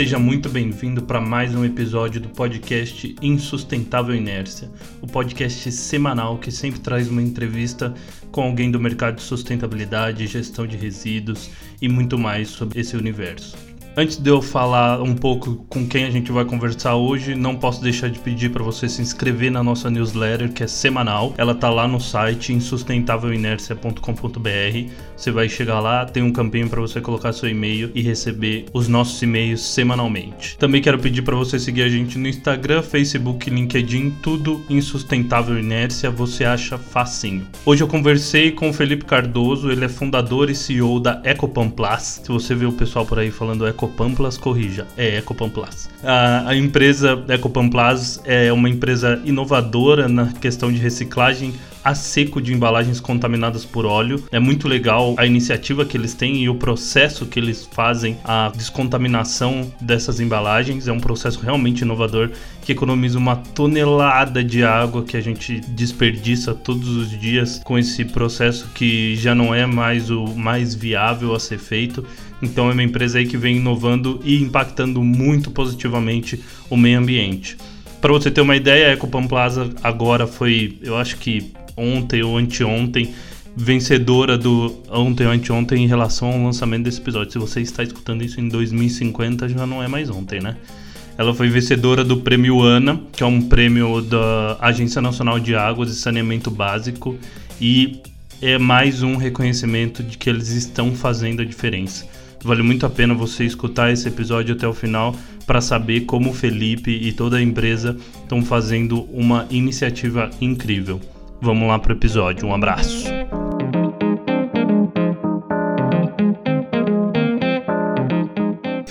Seja muito bem-vindo para mais um episódio do podcast Insustentável Inércia, o podcast semanal que sempre traz uma entrevista com alguém do mercado de sustentabilidade, gestão de resíduos e muito mais sobre esse universo. Antes de eu falar um pouco com quem a gente vai conversar hoje, não posso deixar de pedir para você se inscrever na nossa newsletter, que é semanal. Ela tá lá no site insustentávelinércia.com.br. Você vai chegar lá, tem um campinho para você colocar seu e-mail e receber os nossos e-mails semanalmente. Também quero pedir para você seguir a gente no Instagram, Facebook, LinkedIn, tudo Insustentável Inércia, você acha facinho. Hoje eu conversei com o Felipe Cardoso, ele é fundador e CEO da Ecopamplas. Se você vê o pessoal por aí falando Eco Ecopamplas, corrija, é Ecopamplas. A, a empresa Ecopamplas é uma empresa inovadora na questão de reciclagem a seco de embalagens contaminadas por óleo. É muito legal a iniciativa que eles têm e o processo que eles fazem a descontaminação dessas embalagens. É um processo realmente inovador que economiza uma tonelada de água que a gente desperdiça todos os dias com esse processo que já não é mais o mais viável a ser feito. Então é uma empresa aí que vem inovando e impactando muito positivamente o meio ambiente. Para você ter uma ideia, a Ecopan Plaza agora foi, eu acho que ontem ou anteontem, vencedora do ontem ou anteontem em relação ao lançamento desse episódio. Se você está escutando isso em 2050, já não é mais ontem, né? Ela foi vencedora do Prêmio ANA, que é um prêmio da Agência Nacional de Águas e Saneamento Básico, e é mais um reconhecimento de que eles estão fazendo a diferença. Vale muito a pena você escutar esse episódio até o final para saber como o Felipe e toda a empresa estão fazendo uma iniciativa incrível. Vamos lá para o episódio. Um abraço.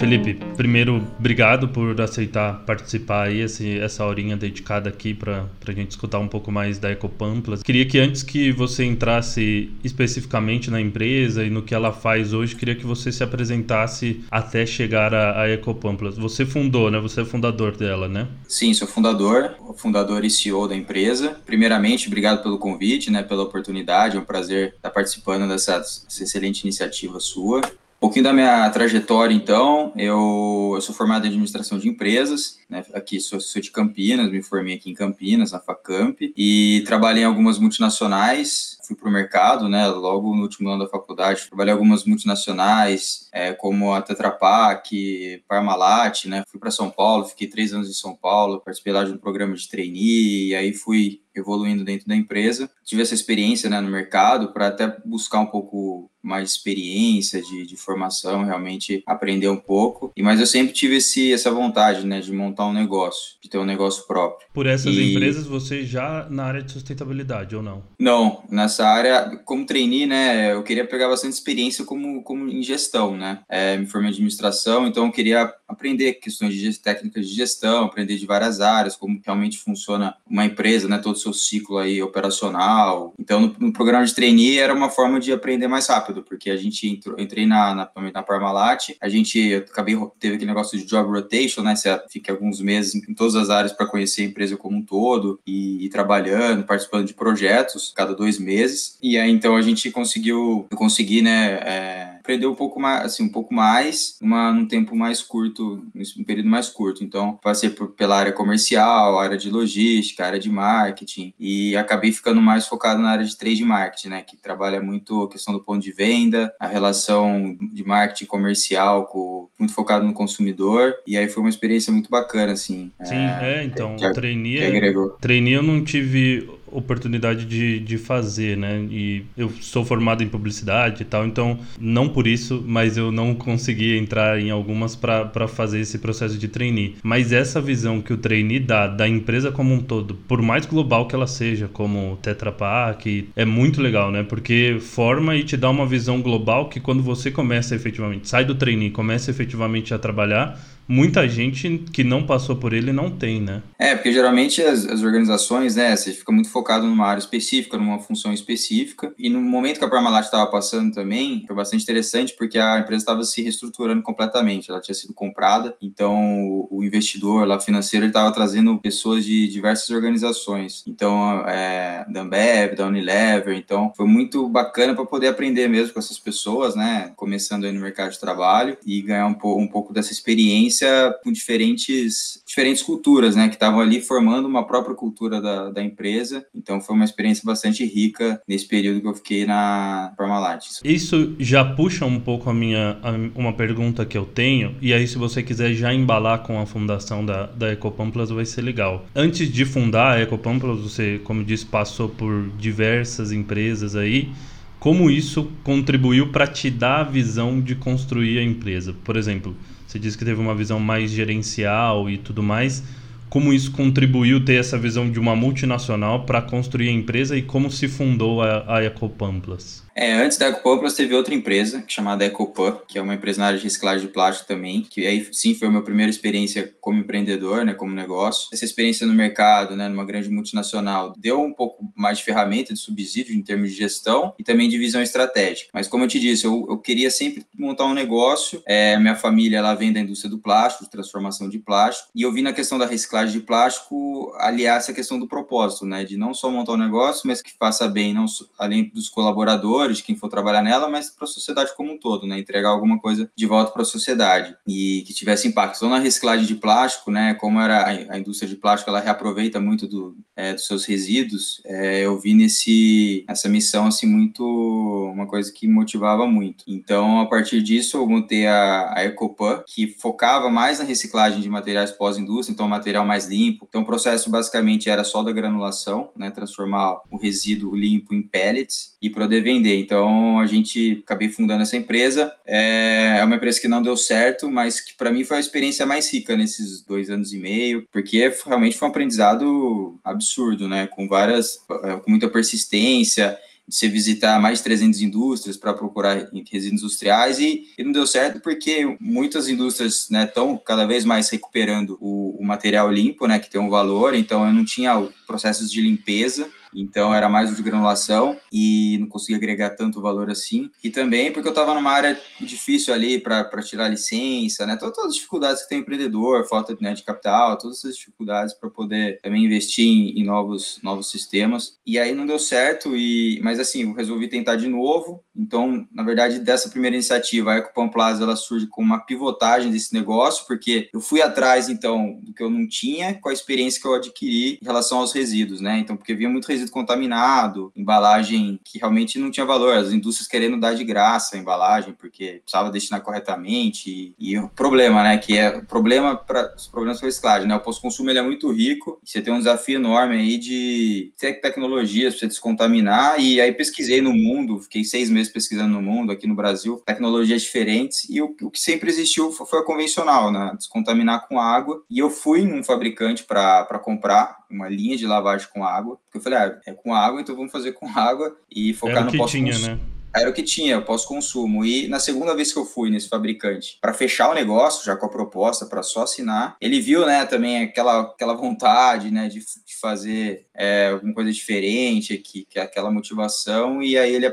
Felipe, primeiro, obrigado por aceitar participar aí, esse, essa horinha dedicada aqui para a gente escutar um pouco mais da Ecopamplas. Queria que antes que você entrasse especificamente na empresa e no que ela faz hoje, queria que você se apresentasse até chegar a, a Ecopamplas. Você fundou, né? Você é fundador dela, né? Sim, sou fundador, fundador e CEO da empresa. Primeiramente, obrigado pelo convite, né, pela oportunidade, é um prazer estar participando dessa, dessa excelente iniciativa sua. Pouquinho da minha trajetória, então, eu, eu sou formado em administração de empresas, né? aqui sou, sou, de Campinas, me formei aqui em Campinas, na Facamp, e trabalhei em algumas multinacionais, fui para o mercado, né, logo no último ano da faculdade, trabalhei em algumas multinacionais, é, como a Tetra Pak, Parmalat, né, fui para São Paulo, fiquei três anos em São Paulo, participei lá de um programa de trainee, e aí fui evoluindo dentro da empresa. Tive essa experiência né, no mercado para até buscar um pouco mais experiência de, de formação, realmente aprender um pouco. E mas eu sempre tive esse, essa vontade, né, de montar um negócio, de ter um negócio próprio. Por essas e... empresas você já na área de sustentabilidade ou não? Não, nessa área como trainee, né, eu queria pegar bastante experiência como como em gestão, né. É, me formei em administração, então eu queria aprender questões de técnicas de gestão, aprender de várias áreas, como realmente funciona uma empresa, né, todo o seu ciclo aí operacional. Então no, no programa de trainee era uma forma de aprender mais rápido porque a gente entrou, entrei na, na, na Parmalat, a gente acabei, teve aquele negócio de job rotation, né? Você fica alguns meses em, em todas as áreas para conhecer a empresa como um todo e, e, trabalhando, participando de projetos cada dois meses. E aí então a gente conseguiu, eu consegui, né? É, aprender um pouco mais, assim, um pouco mais, uma, num tempo mais curto, um período mais curto. Então, passei por, pela área comercial, área de logística, área de marketing, e acabei ficando mais focado na área de trade marketing, né, que trabalha muito a questão do ponto de venda, a relação de marketing comercial, com, muito focado no consumidor, e aí foi uma experiência muito bacana, assim. Sim, é, é então, que, trainee, trainee eu não tive oportunidade de, de fazer, né? E eu sou formado em publicidade e tal, então não por isso, mas eu não consegui entrar em algumas para fazer esse processo de trainee. Mas essa visão que o trainee dá da empresa como um todo, por mais global que ela seja, como Tetra Pak, é muito legal, né? Porque forma e te dá uma visão global que quando você começa efetivamente, sai do trainee, começa efetivamente a trabalhar, muita gente que não passou por ele não tem, né? É, porque geralmente as, as, organizações, né, você fica muito focado numa área específica, numa função específica, e no momento que a Parmalat estava passando também, foi bastante interessante porque a empresa estava se reestruturando completamente, ela tinha sido comprada, então o, investidor lá financeiro estava trazendo pessoas de diversas organizações, então é, da Ambev, da Unilever, então foi muito bacana para poder aprender mesmo com essas pessoas, né, começando aí no mercado de trabalho e ganhar um, po um pouco dessa experiência experiência com diferentes, diferentes culturas, né, que estavam ali formando uma própria cultura da, da empresa. Então foi uma experiência bastante rica nesse período que eu fiquei na Parmalat. Isso já puxa um pouco a minha a, uma pergunta que eu tenho, e aí se você quiser já embalar com a fundação da, da Ecopamplas vai ser legal. Antes de fundar a Ecopamplas, você, como disse, passou por diversas empresas aí como isso contribuiu para te dar a visão de construir a empresa? Por exemplo, você disse que teve uma visão mais gerencial e tudo mais como isso contribuiu ter essa visão de uma multinacional para construir a empresa e como se fundou a, a Ecopamplas? É, antes da Ecopamplas teve outra empresa chamada Ecopan, que é uma empresa na área de reciclagem de plástico também, que aí sim foi a minha primeira experiência como empreendedor, né, como negócio. Essa experiência no mercado, né, numa grande multinacional, deu um pouco mais de ferramenta de subsídio em termos de gestão e também de visão estratégica. Mas como eu te disse, eu, eu queria sempre montar um negócio. É, minha família ela vem da indústria do plástico, de transformação de plástico, e eu vi na questão da reciclagem reciclagem de plástico aliar essa questão do propósito, né? De não só montar um negócio, mas que faça bem, não só, além dos colaboradores, quem for trabalhar nela, mas para a sociedade como um todo, né? Entregar alguma coisa de volta para a sociedade e que tivesse impacto. Então, na reciclagem de plástico, né? Como era a indústria de plástico, ela reaproveita muito do, é, dos seus resíduos. É, eu vi nesse essa missão assim muito uma coisa que motivava muito. Então, a partir disso, eu montei a, a Ecopan, que focava mais na reciclagem de materiais pós-indústria, então material mais limpo. Então, o processo basicamente era só da granulação, né, transformar o resíduo limpo em pellets e poder vender. Então, a gente acabei fundando essa empresa. É, é uma empresa que não deu certo, mas que para mim foi a experiência mais rica nesses dois anos e meio, porque realmente foi um aprendizado absurdo, né, com várias, é, com muita persistência de você visitar mais de 300 indústrias para procurar resíduos industriais e, e, não deu certo porque muitas indústrias estão né, cada vez mais recuperando o, o, material limpo, né, que tem um valor, então eu não tinha processos de limpeza então era mais de granulação e não conseguia agregar tanto valor assim. E também porque eu estava numa área difícil ali para tirar licença, né? Todas, todas as dificuldades que tem empreendedor, falta né, de capital, todas essas dificuldades para poder também investir em, em, novos, novos sistemas. E aí não deu certo, e mas assim, eu resolvi tentar de novo. Então, na verdade, dessa primeira iniciativa, a Ecopam Plaza ela surge com uma pivotagem desse negócio, porque eu fui atrás então do que eu não tinha com a experiência que eu adquiri em relação aos resíduos, né? Então, porque havia muito resíduo resíduo contaminado, embalagem que realmente não tinha valor, as indústrias querendo dar de graça a embalagem, porque precisava destinar corretamente, e, e o problema, né, que é o problema para os problemas a reciclagem, né, o pós-consumo ele é muito rico, você tem um desafio enorme aí de ter tecnologias para você descontaminar, e aí pesquisei no mundo, fiquei seis meses pesquisando no mundo, aqui no Brasil, tecnologias diferentes, e o, o que sempre existiu foi a convencional, né, descontaminar com água, e eu fui num fabricante para comprar uma linha de lavagem com água, porque eu falei, ah, é com água, então vamos fazer com água e focar no pós-consumo. Né? Era o que tinha, pós-consumo. E na segunda vez que eu fui nesse fabricante, para fechar o negócio, já com a proposta, para só assinar, ele viu, né, também aquela, aquela vontade, né, de, de fazer é, alguma coisa diferente, que, que é aquela motivação. E aí ele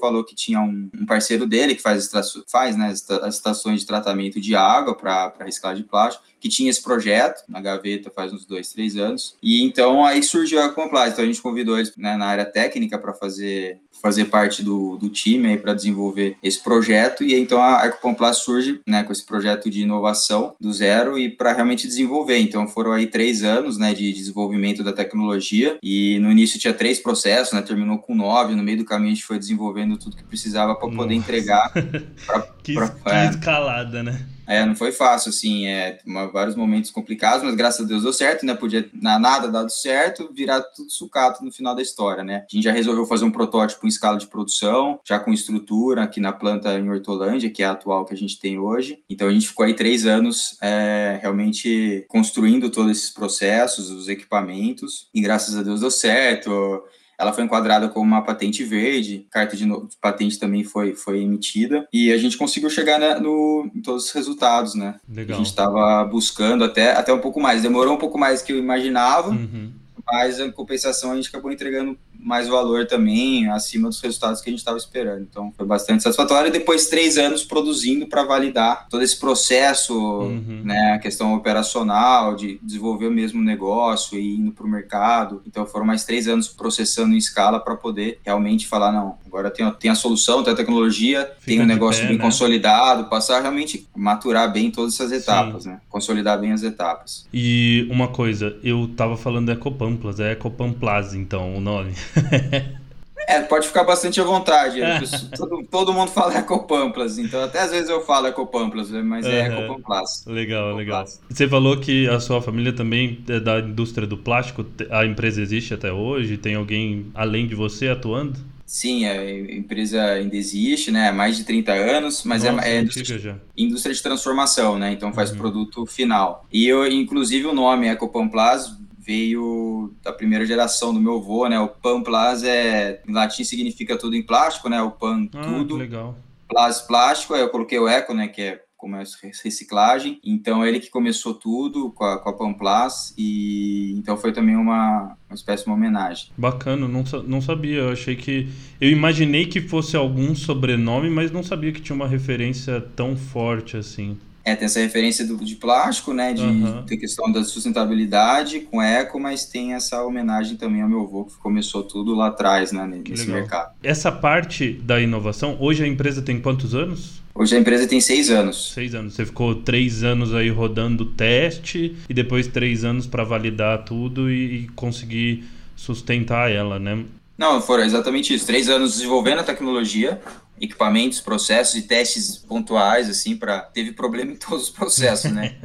falou que tinha um, um parceiro dele que faz, faz né, as estações de tratamento de água para reciclagem de plástico que tinha esse projeto na gaveta faz uns dois, três anos. E então aí surgiu a Compliance. Então a gente convidou eles né, na área técnica para fazer fazer parte do, do time para desenvolver esse projeto e então a Ecopomplas surge né, com esse projeto de inovação do zero e para realmente desenvolver. Então foram aí três anos né, de desenvolvimento da tecnologia e no início tinha três processos, né, terminou com nove, no meio do caminho a gente foi desenvolvendo tudo que precisava para poder entregar. Pra, que, pra, que é, escalada, né? É, não foi fácil, assim, é, vários momentos complicados, mas graças a Deus deu certo, né? Podia na, nada dado certo, virar tudo sucato no final da história, né? A gente já resolveu fazer um protótipo em escala de produção, já com estrutura aqui na planta em Hortolândia, que é a atual que a gente tem hoje. Então a gente ficou aí três anos é, realmente construindo todos esses processos, os equipamentos, e graças a Deus deu certo ela foi enquadrada como uma patente verde, carta de, no, patente também foi, foi emitida, e a gente conseguiu chegar né, no, em todos os resultados, né? Legal. A gente estava buscando até, até um pouco mais, demorou um pouco mais que eu imaginava, uhum. mas em compensação a gente acabou entregando mais valor também, acima dos resultados que a gente estava esperando. Então, foi bastante satisfatório. E depois, três anos produzindo para validar todo esse processo, uhum. né, a questão operacional, de desenvolver o mesmo negócio e indo para o mercado. Então, foram mais três anos processando em escala para poder realmente falar: não, agora tem, tem a solução, tem a tecnologia, Fica tem um negócio pé, bem né? consolidado, passar realmente maturar bem todas essas etapas, Sim. né? Consolidar bem as etapas. E uma coisa, eu tava falando Ecopamplas, é Ecopamplas, então, o nome. É, pode ficar bastante à vontade. todo, todo mundo fala Ecopamplas, então até às vezes eu falo Ecopamplas, mas é Ecopamplas. Legal, legal. Você falou que a sua família também é da indústria do plástico, a empresa existe até hoje? Tem alguém além de você atuando? Sim, a empresa ainda existe, né? Há mais de 30 anos, mas é, Nossa, é, é indústria, indústria, de transformação, né? Então faz uhum. produto final. E eu, inclusive, o nome Ecopamplas veio da primeira geração do meu avô, né? O pan plas é em latim significa tudo em plástico, né? O pan ah, tudo. Legal. Plas plástico, aí eu coloquei o eco, né? Que é como é reciclagem. Então ele que começou tudo com a, com a Pamplas e então foi também uma, uma espécie de uma homenagem. Bacana, não, não sabia. Eu achei que eu imaginei que fosse algum sobrenome, mas não sabia que tinha uma referência tão forte assim. É, tem essa referência do, de plástico, né, de, uhum. de questão da sustentabilidade com eco, mas tem essa homenagem também ao meu avô, que começou tudo lá atrás, né, nesse Legal. mercado. Essa parte da inovação, hoje a empresa tem quantos anos? Hoje a empresa tem seis anos. Seis anos. Você ficou três anos aí rodando teste e depois três anos para validar tudo e, e conseguir sustentar ela, né? Não, foram exatamente isso. Três anos desenvolvendo a tecnologia, equipamentos, processos e testes pontuais, assim, para teve problema em todos os processos, né?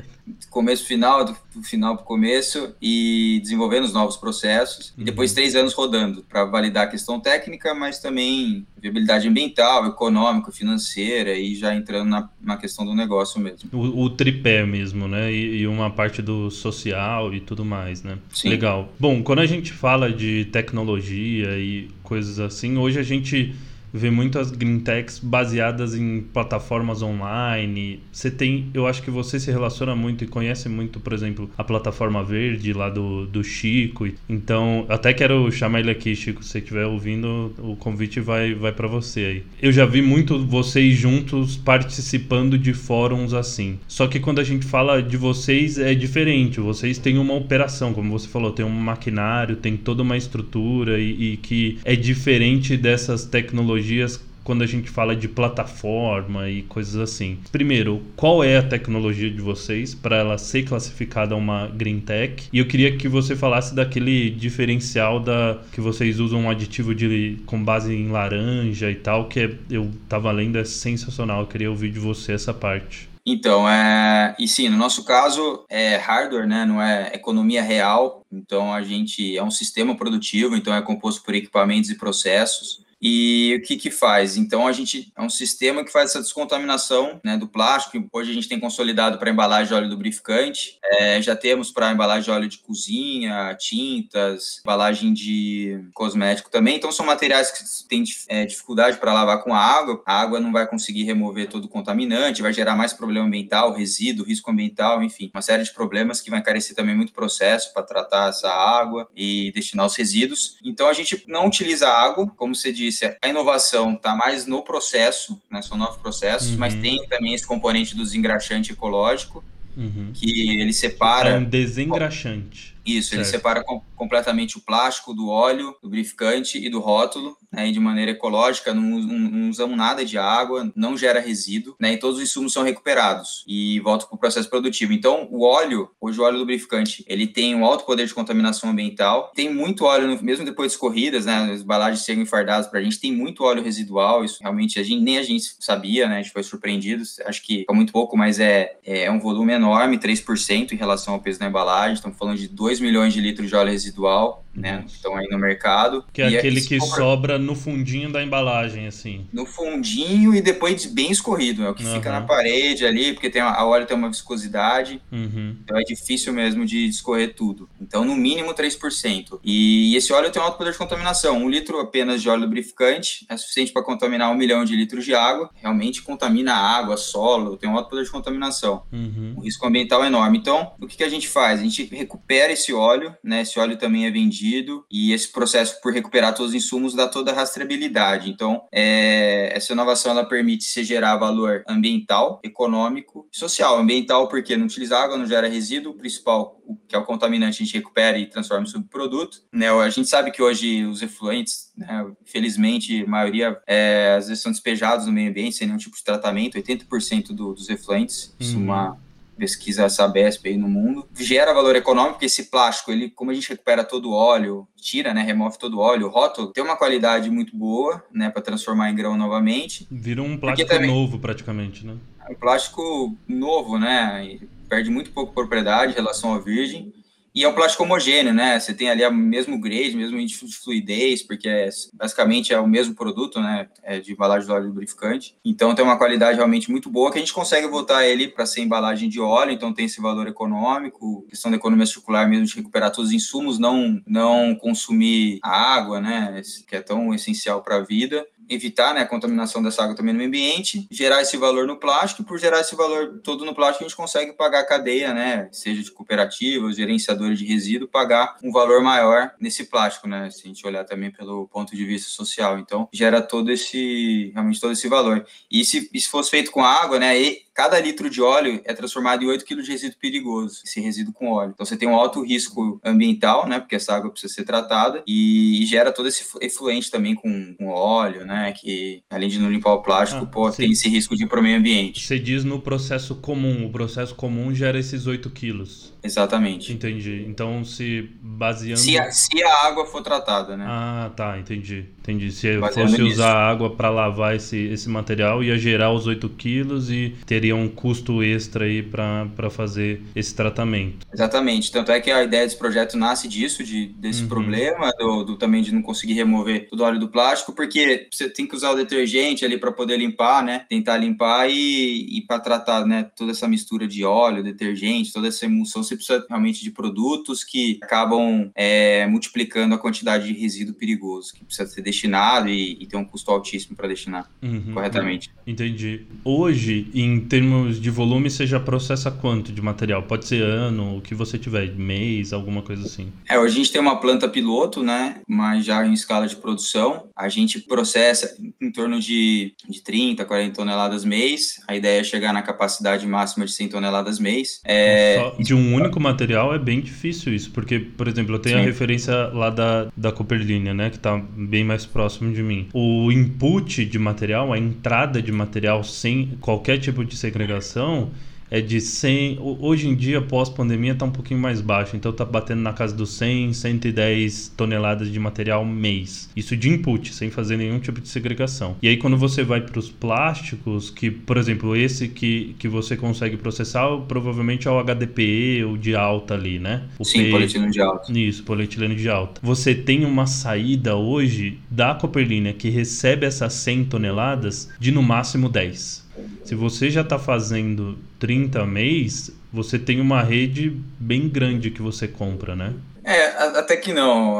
começo final, do final para o começo e desenvolvendo os novos processos. Uhum. E depois três anos rodando para validar a questão técnica, mas também viabilidade ambiental, econômica, financeira e já entrando na, na questão do negócio mesmo. O, o tripé mesmo, né? E, e, uma parte do social e tudo mais, né? Sim. Legal. Bom, quando a gente fala de tecnologia e coisas assim, hoje a gente vê muitas green techs baseadas em plataformas online. Você tem, eu acho que você se relaciona muito e conhece muito, por exemplo, a plataforma verde lá do, do Chico. Então, até quero chamar ele aqui, Chico, se você estiver ouvindo, o convite vai, vai para você aí. Eu já vi muito vocês juntos participando de fóruns assim. Só que quando a gente fala de vocês é diferente. Vocês têm uma operação, como você falou, tem um maquinário, tem toda uma estrutura e, e que é diferente dessas tecnologias tecnologias quando a gente fala de plataforma e coisas assim. Primeiro, qual é a tecnologia de vocês para ela ser classificada uma green tech? E eu queria que você falasse daquele diferencial da que vocês usam um aditivo de com base em laranja e tal, que é, eu tava lendo é sensacional. Eu queria ouvir de você essa parte. Então, é, e sim, no nosso caso é hardware, né, não é economia real. Então a gente é um sistema produtivo, então é composto por equipamentos e processos. E o que que faz? Então a gente é um sistema que faz essa descontaminação né, do plástico. Hoje a gente tem consolidado para embalagem de óleo lubrificante, é, já temos para embalagem de óleo de cozinha, tintas, embalagem de cosmético também. Então são materiais que têm é, dificuldade para lavar com a água. A água não vai conseguir remover todo o contaminante, vai gerar mais problema ambiental, resíduo, risco ambiental, enfim, uma série de problemas que vai encarecer também muito processo para tratar essa água e destinar os resíduos. Então a gente não utiliza água, como você disse disse, a inovação está mais no processo, né, são novos processos, uhum. mas tem também esse componente do desengraxante ecológico, uhum. que ele separa... É um desengraxante. Isso, certo. ele separa com, completamente o plástico do óleo, do lubrificante e do rótulo, né, de maneira ecológica, não, não, não, usamos nada de água, não gera resíduo, né, e todos os insumos são recuperados e voltam para o processo produtivo. Então, o óleo, hoje o óleo lubrificante, ele tem um alto poder de contaminação ambiental, tem muito óleo, mesmo depois de corridas, né, as embalagens chegam enfardadas para a gente, tem muito óleo residual, isso realmente a gente, nem a gente sabia, né, a gente foi surpreendido, acho que é muito pouco, mas é, é um volume enorme, 3% em relação ao peso da embalagem, estamos falando de 2 2 milhões de litros de óleo residual, né? Estão aí no mercado. Que é aquele que sobra... sobra no fundinho da embalagem, assim. No fundinho e depois bem escorrido, é o que uhum. fica na parede ali, porque tem a, a óleo tem uma viscosidade, uhum. então é difícil mesmo de escorrer tudo. Então, no mínimo 3%. E esse óleo tem um alto poder de contaminação. Um litro apenas de óleo lubrificante é suficiente para contaminar um milhão de litros de água. Realmente contamina a água, solo, tem um alto poder de contaminação. Uhum. O risco ambiental é enorme. Então, o que, que a gente faz? A gente recupera esse esse óleo, né? Esse óleo também é vendido vendido, e esse processo por recuperar todos os insumos dá toda a rastreabilidade. Então, é, essa inovação ela permite se gerar valor ambiental, econômico e social. Ambiental porque não utiliza água, não gera resíduo, o principal, que é o contaminante, a gente recupera e transforma em subproduto. Né? A gente sabe que hoje os efluentes, né, infelizmente, a maioria é, às vezes são despejados no meio ambiente sem nenhum tipo de tratamento, 80% do, dos efluentes, isso é uma uhum pesquisa Sabesp aí no mundo, gera valor econômico, porque esse plástico, ele, como a gente recupera todo o óleo, tira, né, remove todo o óleo, o rótulo, tem uma qualidade muito boa, né, para transformar em grão novamente. Vira um plástico também, novo praticamente, né? É um plástico novo, né, perde muito pouco propriedade em relação ao virgem, e é um plástico homogêneo, né? Você tem ali o mesmo grade, mesmo índice de fluidez, porque é, basicamente é o mesmo produto, né? É de embalagem de óleo lubrificante. Então tem uma qualidade realmente muito boa que a gente consegue voltar ele para ser embalagem de óleo, então tem esse valor econômico, questão da economia circular mesmo de recuperar todos os insumos, não, não consumir água, né? Que é tão essencial para a vida evitar né, a contaminação dessa água também no ambiente, gerar esse valor no plástico, por gerar esse valor todo no plástico, a gente consegue pagar a cadeia, né, seja de cooperativas, gerenciadores de resíduo, pagar um valor maior nesse plástico, né, se a gente olhar também pelo ponto de vista social. Então, gera todo esse, realmente todo esse valor. E se, se fosse feito com água, né, cada litro de óleo é transformado em 8 kg de resíduo perigoso, esse resíduo com óleo. Então você tem um alto risco ambiental, né, porque essa água precisa ser tratada e, gera todo esse efluente também com, com, óleo, né, que além de não limpar o plástico, ah, pô, tem esse risco de ir para o meio ambiente. Você diz no processo comum, o processo comum gera esses 8 quilos. Exatamente. Entendi. Então se baseando... Se a, se a água for tratada, né? Ah, tá, entendi. Entendi. Se fosse usar água para lavar esse, esse material, ia gerar os 8 quilos e ter teria um custo extra aí para fazer esse tratamento. Exatamente. Tanto é que a ideia desse projeto nasce disso, de, desse uhum. problema, do, do, também de não conseguir remover todo o óleo do plástico, porque você tem que usar o detergente ali para poder limpar, né? Tentar limpar e, e para tratar né, toda essa mistura de óleo, detergente, toda essa emulsão, você precisa realmente de produtos que acabam é, multiplicando a quantidade de resíduo perigoso que precisa ser destinado e, e ter um custo altíssimo para destinar uhum. corretamente. Entendi. Hoje, em termos de volume, você já processa quanto de material? Pode ser ano, o que você tiver, mês, alguma coisa assim. É, hoje a gente tem uma planta piloto, né? Mas já em escala de produção. A gente processa em torno de, de 30, 40 toneladas mês. A ideia é chegar na capacidade máxima de 100 toneladas mês. É... de um único material é bem difícil isso, porque, por exemplo, eu tenho Sim. a referência lá da, da Cooperlínea, né? Que está bem mais próximo de mim. O input de material, a entrada de material sem qualquer tipo de segregação é de 100. Hoje em dia, pós-pandemia, está um pouquinho mais baixo. Então, está batendo na casa dos 100, 110 toneladas de material mês. Isso de input, sem fazer nenhum tipo de segregação. E aí, quando você vai para os plásticos, que, por exemplo, esse que, que você consegue processar, provavelmente é o HDPE ou de alta ali, né? O Sim, P... polietileno de alta. Isso, polietileno de alta. Você tem uma saída hoje da Copperlina que recebe essas 100 toneladas de no máximo 10. Se você já está fazendo 30 mês, você tem uma rede bem grande que você compra, né? É, até que não.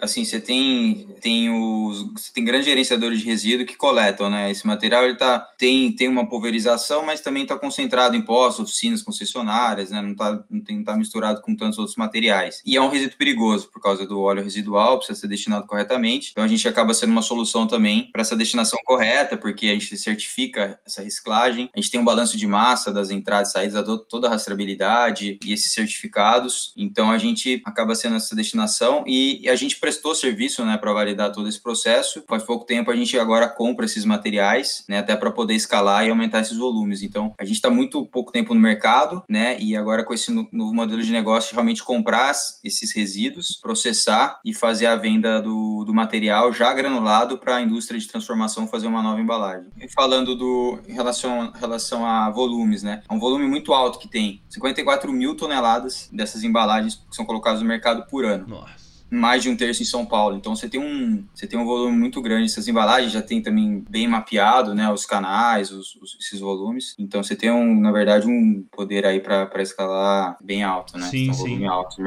Assim, você tem, tem os. Você tem grandes gerenciadores de resíduo que coletam, né? Esse material ele tá, tem, tem uma pulverização, mas também está concentrado em postos, oficinas concessionárias, né? Não está não tem, tá misturado com tantos outros materiais. E é um resíduo perigoso por causa do óleo residual, precisa ser destinado corretamente. Então a gente acaba sendo uma solução também para essa destinação correta, porque a gente certifica essa reciclagem. A gente tem um balanço de massa das entradas e saídas, toda a rastreabilidade e esses certificados. Então a gente acaba sendo essa destinação e, a gente prestou serviço, né, para validar todo esse processo. Faz pouco tempo a gente agora compra esses materiais, né, até para poder escalar e aumentar esses volumes. Então, a gente está muito pouco tempo no mercado, né, e agora com esse novo modelo de negócio, realmente comprar esses resíduos, processar e fazer a venda do, do material já granulado para a indústria de transformação fazer uma nova embalagem. E falando do em relação, relação a volumes, né, é um volume muito alto que tem 54 mil toneladas dessas embalagens que são colocadas no mercado por ano. Nossa mais de um terço em São Paulo. Então você tem um, você tem um volume muito grande. Essas embalagens já tem também bem mapeado, né, os canais, os, os esses volumes. Então você tem um, na verdade, um poder aí para escalar bem alto, né? Sim, sim.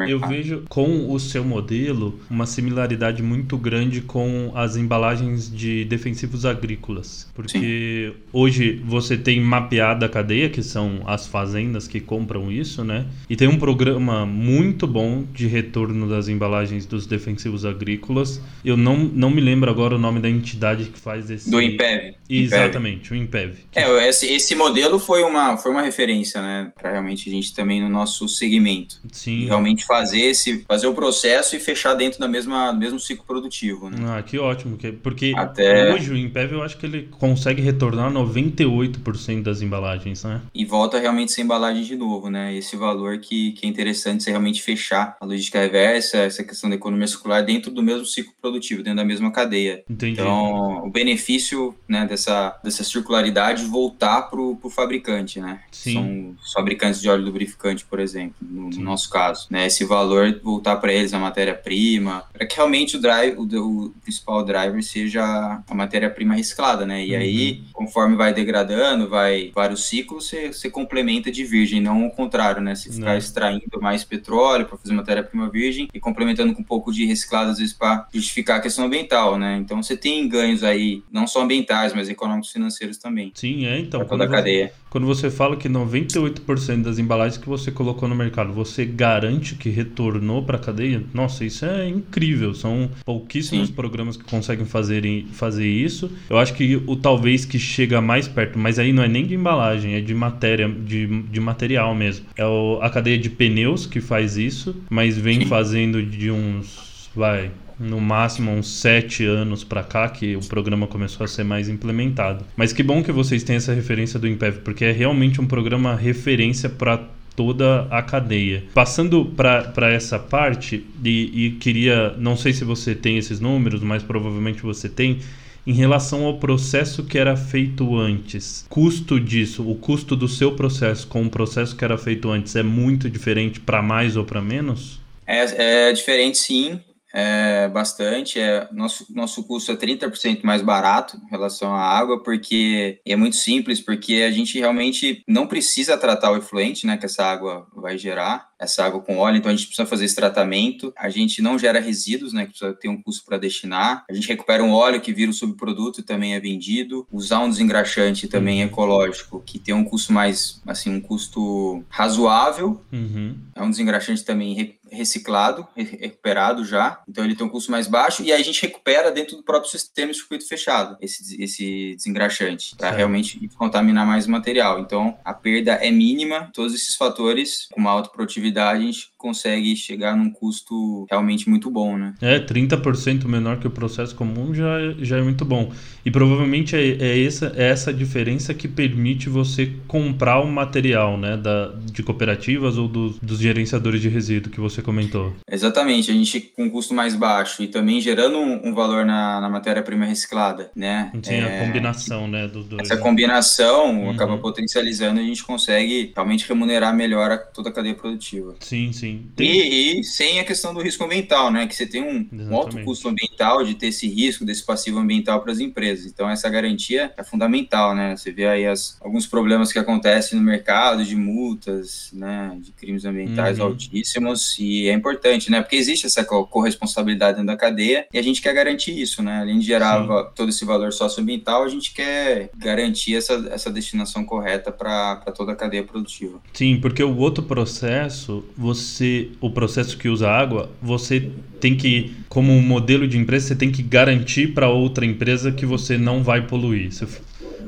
Eu vejo com o seu modelo uma similaridade muito grande com as embalagens de defensivos agrícolas, porque sim. hoje você tem mapeada a cadeia, que são as fazendas que compram isso, né? E tem um programa muito bom de retorno das embalagens dos defensivos agrícolas. Eu não, não me lembro agora o nome da entidade que faz esse. Do IMPEV. Exatamente, o IMPEV. É, esse, esse modelo foi uma, foi uma referência, né? Para realmente a gente também no nosso segmento. Sim. E realmente fazer esse, fazer o processo e fechar dentro da mesma, do mesmo ciclo produtivo, né? Ah, que ótimo. Porque Até... hoje o IMPEV eu acho que ele consegue retornar 98% das embalagens, né? E volta realmente sem embalagem de novo, né? Esse valor que, que é interessante você realmente fechar a logística reversa, essa questão da economia circular dentro do mesmo ciclo produtivo, dentro da mesma cadeia. Entendi. Então, o benefício né, dessa, dessa circularidade voltar para o fabricante, né? Sim. São os fabricantes de óleo lubrificante, por exemplo, no, no nosso caso. Né? Esse valor voltar para eles a matéria-prima, para que realmente o, drive, o, o, principal driver seja a matéria-prima reciclada, né? E Uhum. aí, conforme vai degradando, vai vários ciclos, você, você complementa de virgem, não o contrário, né? Se ficar Não. extraindo mais petróleo para fazer matéria-prima virgem e complementando com pouco de reciclado, às vezes, para justificar a questão ambiental, né? Então, você tem ganhos aí, não só ambientais, mas econômicos e financeiros também, Sim, é então. toda a quando você- cadeia. Quando você fala que 98% das embalagens que você colocou no mercado, você garante que retornou para a cadeia, nossa, isso é incrível. São pouquíssimos Sim. programas que conseguem fazer, fazer isso. Eu acho que o talvez que chega mais perto, mas aí não é nem de embalagem, é de matéria, de, de material mesmo. É o- a cadeia de pneus que faz isso, mas vem Sim. fazendo de uns, vai, no máximo uns sete anos pra cá que o programa começou a ser mais implementado. Mas que bom que vocês têm essa referência do Impev, porque é realmente um programa referência para toda a cadeia. Passando para essa parte, e, e queria, não sei se você tem esses números, mas provavelmente você tem, em relação ao processo que era feito antes. Custo disso, o custo do seu processo com o processo que era feito antes é muito diferente para mais ou para menos? É, é diferente, sim, é bastante. É, nosso, nosso custo é 30% mais barato em relação à água, porque é muito simples, porque a gente realmente não precisa tratar o efluente, né, que essa água vai gerar, essa água com óleo, então a gente precisa fazer esse tratamento. A gente não gera resíduos, né, que precisa ter um custo para destinar. A gente recupera um óleo que vira um subproduto e também é vendido. Usar um desengraxante também ecológico, que tem um custo mais, assim, um custo razoável, Uhum. é um desengraxante também re- reciclado, re- recuperado já. Então ele tem um custo mais baixo e aí a gente recupera dentro do próprio sistema de circuito fechado esse, esse desengraxante para realmente contaminar mais o material. Então a perda é mínima. Todos esses fatores com uma alta produtividade a gente consegue chegar num custo realmente muito bom, né? É, 30% menor que o processo comum já, é- já é muito bom. E provavelmente é, é essa, é essa diferença que permite você comprar o material né, da, de cooperativas ou dos, dos gerenciadores de resíduo que você comentou. Exatamente, a gente com um custo mais baixo e também gerando um, um valor na, na matéria-prima reciclada, né? Tem É, a combinação né. Essa combinação Uhum. acaba potencializando e a gente consegue realmente remunerar melhor a, toda a cadeia produtiva. Sim, sim. Tem- E, e sem a questão do risco ambiental, né? Que você tem um, um alto Exatamente. custo ambiental de ter esse risco, desse passivo ambiental para as empresas. Então, essa garantia é fundamental, né? Você vê aí as- alguns problemas que acontecem no mercado de multas, né? De crimes ambientais Uhum. altíssimos. E é importante, né? Porque existe essa co- corresponsabilidade dentro da cadeia e a gente quer garantir isso, né? Além de gerar Sim. todo esse valor socioambiental, a gente quer garantir essa, essa destinação correta para toda a cadeia produtiva. Sim, porque o outro processo, você, o processo que usa água, você tem que, como um modelo de empresa, você tem que garantir para outra empresa que você não vai poluir. Você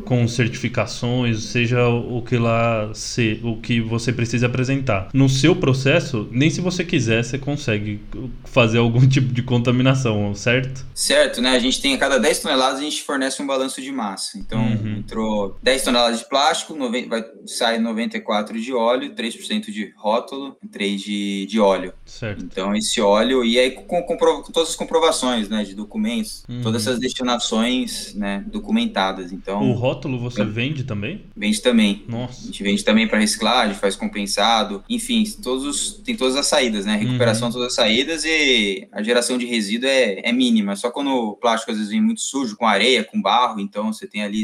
com certificações, seja o que lá ser, o que você precisa apresentar. No seu processo, nem se você quiser, você consegue fazer algum tipo de contaminação, certo? Certo, né? A gente tem a cada 10 toneladas a gente fornece um balanço de massa. Então, Uhum. Entrou 10 toneladas de plástico, noven- vai, sai 94 de óleo, 3% de rótulo, 3 de, de óleo. Certo. Então, esse óleo, e aí com, compro- com todas as comprovações, né, de documentos, Uhum. todas essas destinações, né, documentadas. O Então, rótulo você vende também? vende também. A Nossa. gente vende também para reciclagem, faz compensado, enfim, todos os- tem todas as saídas, né? Recuperação, Uhum. todas as saídas e a geração de resíduo é, é mínima. Só quando o plástico às vezes vem muito sujo, com areia, com barro, então você tem ali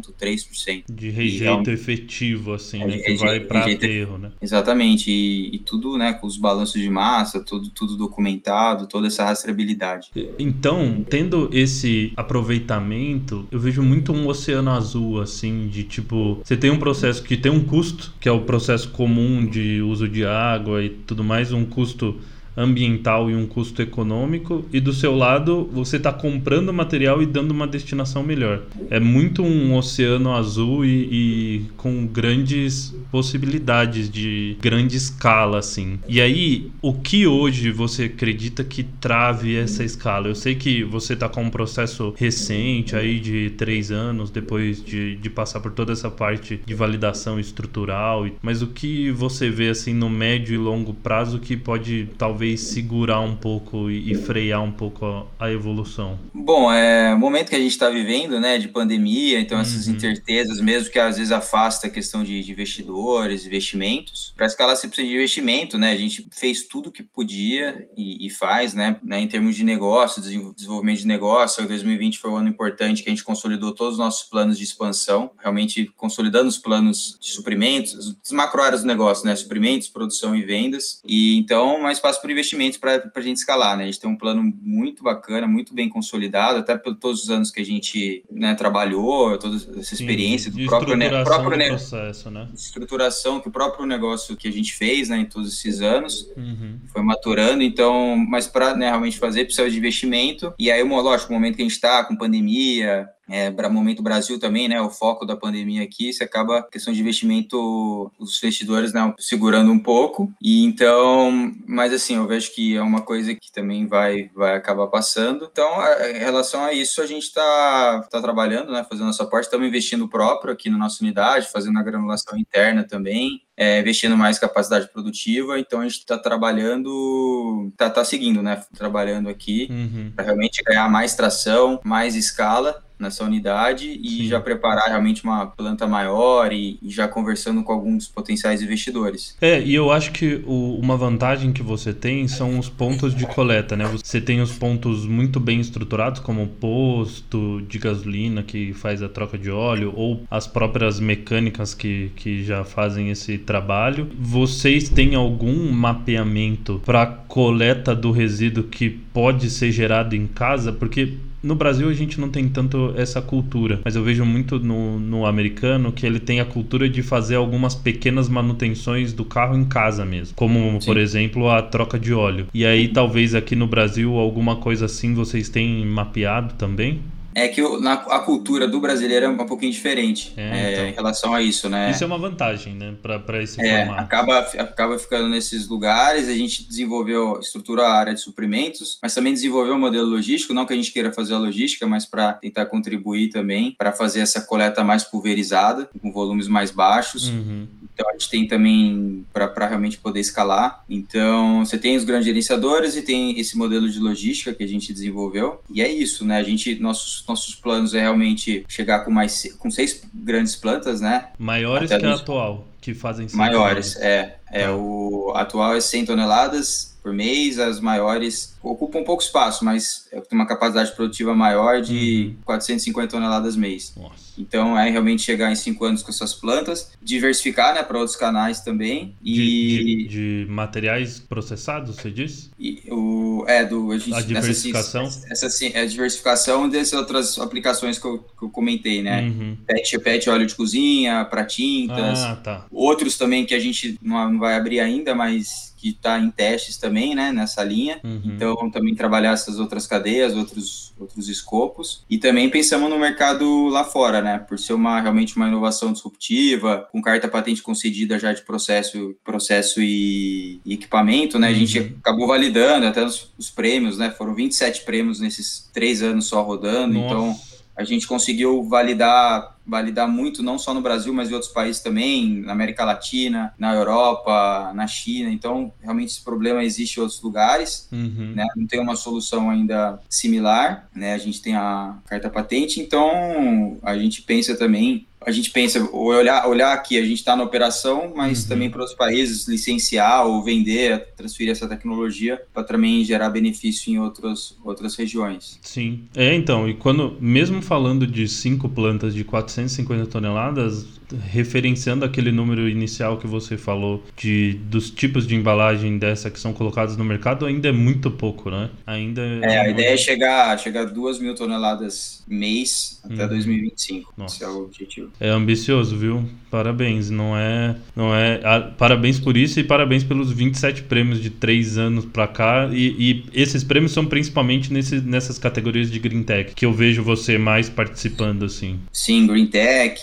0,3%. De rejeito realmente- efetivo, assim, É, né? Que vai para rejeito- aterro, né? Exatamente, e, e tudo, né, com os balanços de massa, tudo, tudo documentado, toda essa rastreabilidade. Então, tendo esse aproveitamento, eu vejo muito um oceano azul, assim, de tipo, você tem um processo que tem um custo, que é o processo comum de uso de água e tudo mais, um custo ambiental e um custo econômico, e do seu lado você está comprando material e dando uma destinação melhor. É muito um oceano azul e, e, com grandes possibilidades de grande escala, assim. E aí, o que hoje você acredita que trave essa escala? Eu sei que você está com um processo recente aí de três anos depois de, de passar por toda essa parte de validação estrutural, mas o que você vê assim no médio e longo prazo que pode talvez segurar um pouco e, e frear um pouco a, a, evolução? Bom, é o momento que a gente está vivendo, né, de pandemia, então essas uhum. incertezas, mesmo que às vezes afasta a questão de, de investidores, investimentos, para escalar você precisa de investimento, né? A gente fez tudo que podia e, e faz, né, né, em termos de negócio, desenvolvimento de negócio. 2020 foi um ano importante que a gente consolidou todos os nossos planos de expansão, realmente consolidando os planos de suprimentos, os macro áreas do negócio, né, suprimentos, produção e vendas. E então mais espaço para investimentos para a gente escalar, né? A gente tem um plano muito bacana, muito bem consolidado, até por todos os anos que a gente né, trabalhou, toda essa experiência Sim, do próprio, ne próprio ne processo, né? Estruturação que o próprio negócio que a gente fez, né, em todos esses anos, uhum. foi maturando. Então, mas para né, realmente fazer precisa de investimento. E aí, lógico, o momento que a gente está com pandemia, é, momento Brasil também, né, o foco da pandemia aqui, você acaba, questão de investimento, os investidores, né, segurando um pouco, e então, mas assim, eu vejo que é uma coisa que também vai, vai acabar passando, então, em relação a isso, a gente está tá trabalhando, né, fazendo a nossa parte, estamos investindo próprio aqui na nossa unidade, fazendo a granulação interna também, é, investindo mais capacidade produtiva, então a gente está trabalhando, está tá seguindo, né, trabalhando aqui, uhum. para realmente ganhar mais tração, mais escala, nessa unidade e Sim. já preparar realmente uma planta maior e, e, já conversando com alguns potenciais investidores. É, e eu acho que o, uma vantagem que você tem são os pontos de coleta, né? Você tem os pontos muito bem estruturados, como o posto de gasolina que faz a troca de óleo ou as próprias mecânicas que, que já fazem esse trabalho. Vocês têm algum mapeamento para coleta do resíduo que pode ser gerado em casa? Porque no Brasil a gente não tem tanto essa cultura, mas eu vejo muito no, no americano que ele tem a cultura de fazer algumas pequenas manutenções do carro em casa mesmo, como Sim. por exemplo a troca de óleo. E aí talvez aqui no Brasil alguma coisa assim vocês têm mapeado também? É que na, a cultura do brasileiro é um pouquinho diferente é, é, então. em relação a isso, né? Isso é uma vantagem, né, para esse é, formato. Acaba, acaba ficando nesses lugares, a gente desenvolveu, estrutura a área de suprimentos, mas também desenvolveu um modelo logístico, não que a gente queira fazer a logística, mas para tentar contribuir também para fazer essa coleta mais pulverizada, com volumes mais baixos. Uhum. Então a gente tem também para realmente poder escalar. Então você tem os grandes gerenciadores e tem esse modelo de logística que a gente desenvolveu. E é isso, né? A gente nossos nossos planos é realmente chegar com mais com seis grandes plantas, né? Maiores Até que a atual, que fazem maiores. É, é tá. o atual é 100 toneladas por mês, as maiores ocupam um pouco espaço, mas tem uma capacidade produtiva maior de uhum. 450 toneladas mês. Nossa. Então é realmente chegar em cinco anos com essas plantas, diversificar né, para outros canais também. E... De, de, de, materiais processados, você disse? E o, é, do, a, gente, a diversificação? Nessa, essa, essa, é a diversificação dessas outras aplicações que eu, que eu comentei, né? Uhum. PET, PET, óleo de cozinha, para tintas. Ah, tá. Outros também que a gente não, não vai abrir ainda, mas que está em testes também, né, nessa linha. Uhum. Então, também trabalhar essas outras cadeias, outros, outros escopos. E também pensamos no mercado lá fora, né, por ser uma realmente uma inovação disruptiva, com carta patente concedida já de processo, processo e, e equipamento, né, a gente uhum. acabou validando até os, os, prêmios, né, foram 27 prêmios nesses três anos só rodando, Nossa. então a gente conseguiu validar validar muito, não só no Brasil, mas em outros países também, na América Latina, na Europa, na China. Então, realmente esse problema existe em outros lugares, uhum. né? Não tem uma solução ainda similar, né? A gente tem a carta patente, então a gente pensa também a gente pensa, olhar, olhar aqui, a gente está na operação, mas uhum. também para os países licenciar ou vender, transferir essa tecnologia para também gerar benefício em outras, outras regiões. Sim. É, então, e quando, mesmo falando de cinco plantas de 450 toneladas, referenciando aquele número inicial que você falou de dos tipos de embalagem dessa que são colocados no mercado, ainda é muito pouco, né? Ainda é, a ideia é chegar, chegar a 2 mil toneladas mês até uhum. 2025. Nossa. Esse é o objetivo. É ambicioso, viu? Parabéns, não é, não é. Ah, parabéns por isso e parabéns pelos 27 prêmios de três anos para cá. E, e, esses prêmios são principalmente nesse, nessas categorias de Green Tech que eu vejo você mais participando assim. Sim, Green Tech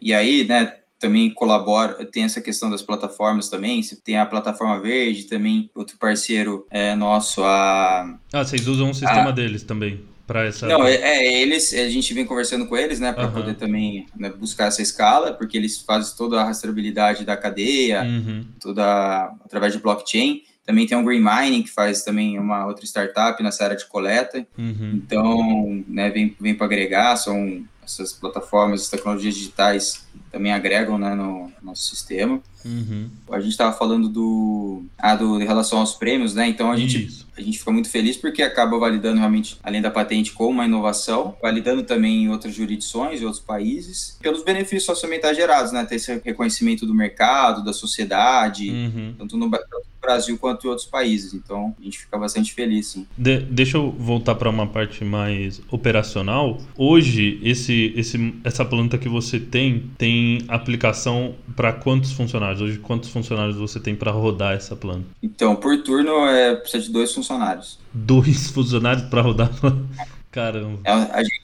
e aí, né? também colabora, tem essa questão das plataformas também, você tem a plataforma verde também, outro parceiro é nosso, a... Ah, vocês usam o sistema a, deles também? para essa. Não, é, é, eles, a gente vem conversando com eles, né, para uhum. poder também né, buscar essa escala, porque eles fazem toda a rastreabilidade da cadeia, uhum. toda através de blockchain. Também tem o Green Mining, que faz também uma outra startup nessa área de coleta. Uhum. Então, né, vem, vem para agregar, são essas plataformas, as tecnologias digitais também agregam né, no nosso sistema. Uhum. A gente estava falando do, ah, do em relação aos prêmios, né? Então a gente, a gente fica muito feliz porque acaba validando realmente, além da patente, como uma inovação, validando também em outras jurisdições, em outros países, pelos benefícios socioambientais gerados, né? Ter esse reconhecimento do mercado, da sociedade, uhum. tanto no Brasil quanto em outros países. Então a gente fica bastante feliz. Sim. De, deixa eu voltar para uma parte mais operacional. Hoje, esse, esse, essa planta que você tem tem aplicação para quantos funcionários? Hoje, quantos funcionários você tem para rodar essa planta? Então, por turno, é, precisa de dois funcionários. Dois funcionários para rodar? Caramba. É, a gente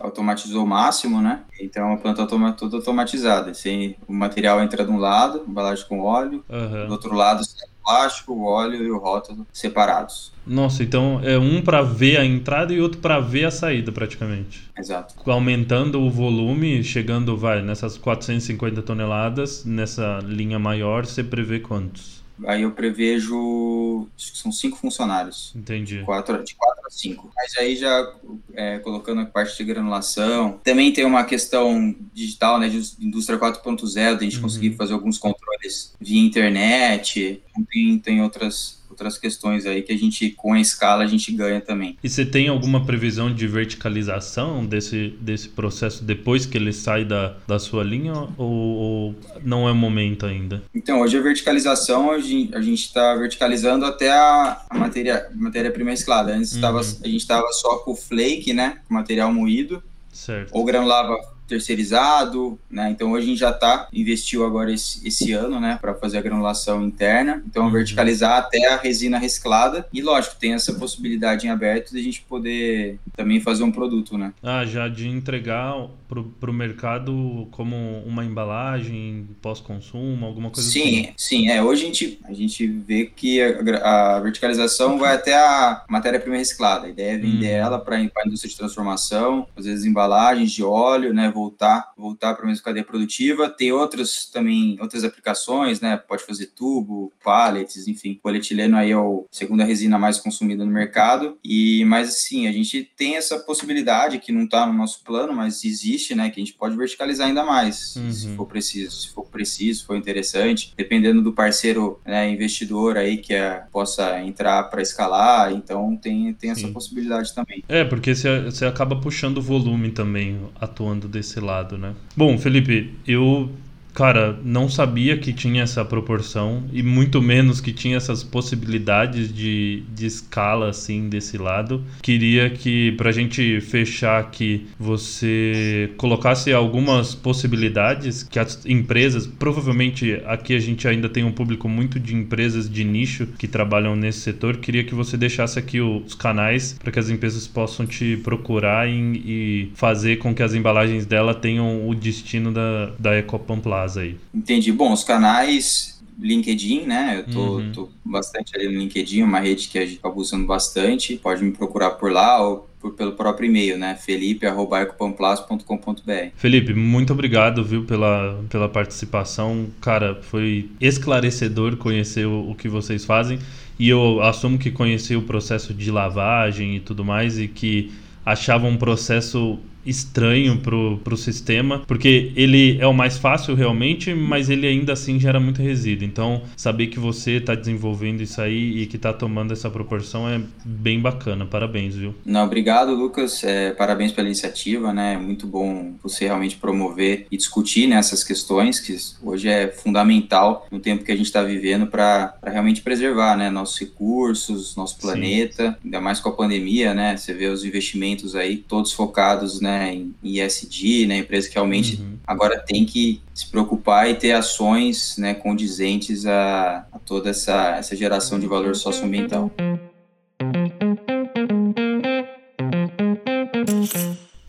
automatizou o máximo, né? Então é uma planta automa toda automatizada. Assim, o material entra de um lado, embalagem com óleo, uhum. do outro lado o plástico, o óleo e o rótulo separados. Nossa, então é um para ver a entrada e outro para ver a saída, praticamente. Exato. Aumentando o volume, chegando, vai, nessas 450 toneladas, nessa linha maior, você prevê quantos? Aí eu prevejo. Acho que são cinco funcionários. Entendi. De quatro, de quatro a cinco. Mas aí já é, colocando a parte de granulação. Também tem uma questão digital, né? De indústria 4.0, de a gente uhum. conseguir fazer alguns controles via internet. Tem, tem outras outras questões aí que a gente, com a escala, a gente ganha também. E você tem alguma previsão de verticalização desse, desse processo depois que ele sai da, da sua linha ou, ou não é o momento ainda? Então, hoje a verticalização, a gente está verticalizando até a, a matéria, matéria-prima escalada. Antes uhum. tava, a gente estava só com o flake, né, com material moído, certo. ou granulava terceirizado, né? Então hoje a gente já está investiu agora esse, esse ano, né, para fazer a granulação interna. Então uhum. verticalizar até a resina reciclada e lógico tem essa possibilidade em aberto de a gente poder também fazer um produto, né? Ah, já de entregar para o mercado como uma embalagem pós-consumo, alguma coisa sim, assim. Sim, sim. É hoje a gente a gente vê que a, a verticalização vai até a matéria-prima reciclada. A ideia é vender uhum. ela para a indústria de transformação, às vezes embalagens de óleo, né? Voltar voltar para a mesma cadeia produtiva. Tem outras também, outras aplicações, né? Pode fazer tubo, pallets, enfim. O polietileno aí é a segunda resina mais consumida no mercado. E mas assim, a gente tem essa possibilidade que não está no nosso plano, mas existe, né? Que a gente pode verticalizar ainda mais, uhum. se for preciso, se for preciso, for interessante, dependendo do parceiro, né, investidor aí que é, possa entrar para escalar. Então tem tem essa possibilidade também. É, porque você acaba puxando o volume também atuando desse lado, né? Bom, Felipe, eu Cara, não sabia que tinha essa proporção e muito menos que tinha essas possibilidades de, de escala assim desse lado. Queria que, pra gente fechar aqui, você colocasse algumas possibilidades que as empresas, provavelmente aqui a gente ainda tem um público muito de empresas de nicho que trabalham nesse setor. Queria que você deixasse aqui os canais para que as empresas possam te procurar e, e fazer com que as embalagens dela tenham o destino da, da Ecopan Aí. Entendi. Bom, os canais LinkedIn, né? Eu tô, uhum. tô, bastante ali no LinkedIn, uma rede que a gente acaba usando bastante. Pode me procurar por lá ou pelo próprio e-mail, né? felipe.ecopamplas.com.br Felipe, muito obrigado, viu, pela, pela participação. Cara, foi esclarecedor conhecer o, o que vocês fazem. E eu assumo que conheci o processo de lavagem e tudo mais e que achava um processo estranho pro, pro sistema, porque ele é o mais fácil realmente, mas ele ainda assim gera muito resíduo. Então, saber que você está desenvolvendo isso aí e que está tomando essa proporção é bem bacana. Parabéns, viu? Não, obrigado, Lucas. É, parabéns pela iniciativa, né? É muito bom você realmente promover e discutir nessas né, questões que hoje é fundamental no tempo que a gente está vivendo para realmente preservar, né? Nossos recursos, nosso planeta, Sim. ainda mais com a pandemia, né? Você vê os investimentos aí todos focados, né? Né, em ESG, né, empresa que realmente uhum. agora tem que se preocupar e ter ações, né, condizentes a, a toda essa, essa geração de valor socioambiental.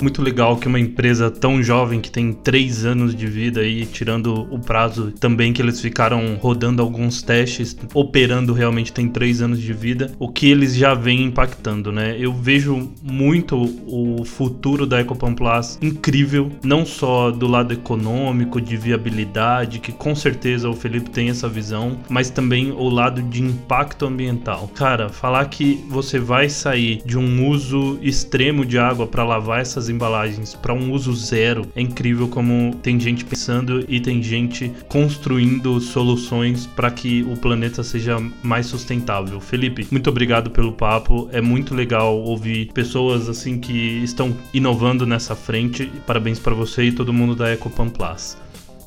Muito legal que uma empresa tão jovem, que tem três anos de vida aí, tirando o prazo também que eles ficaram rodando alguns testes, operando realmente tem três anos de vida, o que eles já vêm impactando, né? Eu vejo muito o futuro da Ecopan Plus incrível, não só do lado econômico, de viabilidade, que com certeza o Felipe tem essa visão, mas também o lado de impacto ambiental. Cara, falar que você vai sair de um uso extremo de água para lavar essas embalagens para um uso zero. É incrível como tem gente pensando e tem gente construindo soluções para que o planeta seja mais sustentável. Felipe, muito obrigado pelo papo. É muito legal ouvir pessoas assim que estão inovando nessa frente. Parabéns para você e todo mundo da Ecopan Plus.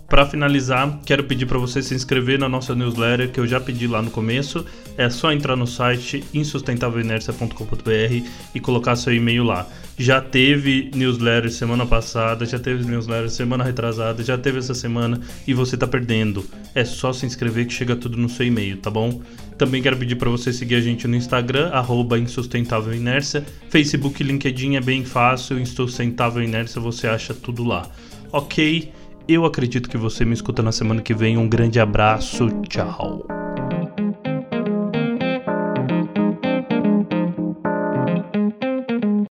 Para finalizar, quero pedir para você se inscrever na nossa newsletter que eu já pedi lá no começo. É só entrar no site insustentavelinercia.com.br e colocar seu e-mail lá. Já teve newsletter semana passada, já teve newsletter semana retrasada, já teve essa semana e você tá perdendo. É só se inscrever que chega tudo no seu e-mail, tá bom? Também quero pedir para você seguir a gente no Instagram, arroba Insustentável Inércia. Facebook LinkedIn é bem fácil, Insustentável Inércia você acha tudo lá. Ok? Eu acredito que você me escuta na semana que vem. Um grande abraço, tchau.